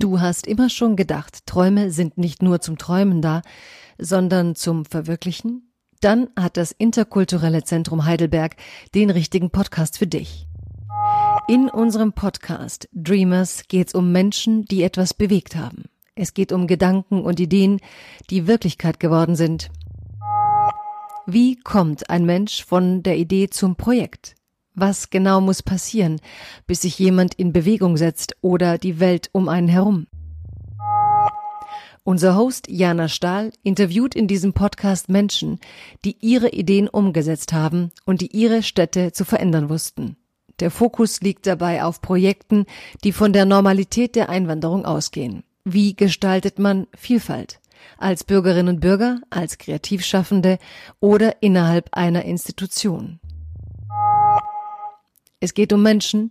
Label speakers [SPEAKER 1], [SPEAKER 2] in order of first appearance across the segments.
[SPEAKER 1] Du hast immer schon gedacht, Träume sind nicht nur zum Träumen da, sondern zum Verwirklichen? Dann hat das Interkulturelle Zentrum Heidelberg den richtigen Podcast für dich. In unserem Podcast Dreamers geht es um Menschen, die etwas bewegt haben. Es geht um Gedanken und Ideen, die Wirklichkeit geworden sind. Wie kommt ein Mensch von der Idee zum Projekt? Was genau muss passieren, bis sich jemand in Bewegung setzt oder die Welt um einen herum? Unser Host Jana Stahl interviewt in diesem Podcast Menschen, die ihre Ideen umgesetzt haben und die ihre Städte zu verändern wussten. Der Fokus liegt dabei auf Projekten, die von der Normalität der Einwanderung ausgehen. Wie gestaltet man Vielfalt? Als Bürgerinnen und Bürger, als Kreativschaffende oder innerhalb einer Institution. Es geht um Menschen,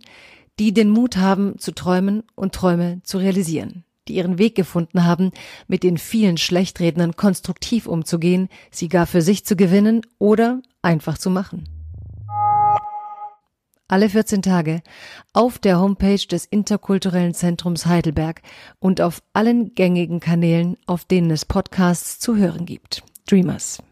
[SPEAKER 1] die den Mut haben zu träumen und Träume zu realisieren, die ihren Weg gefunden haben, mit den vielen Schlechtrednern konstruktiv umzugehen, sie gar für sich zu gewinnen oder einfach zu machen alle 14 Tage auf der Homepage des Interkulturellen Zentrums Heidelberg und auf allen gängigen Kanälen, auf denen es Podcasts zu hören gibt. Dreamers.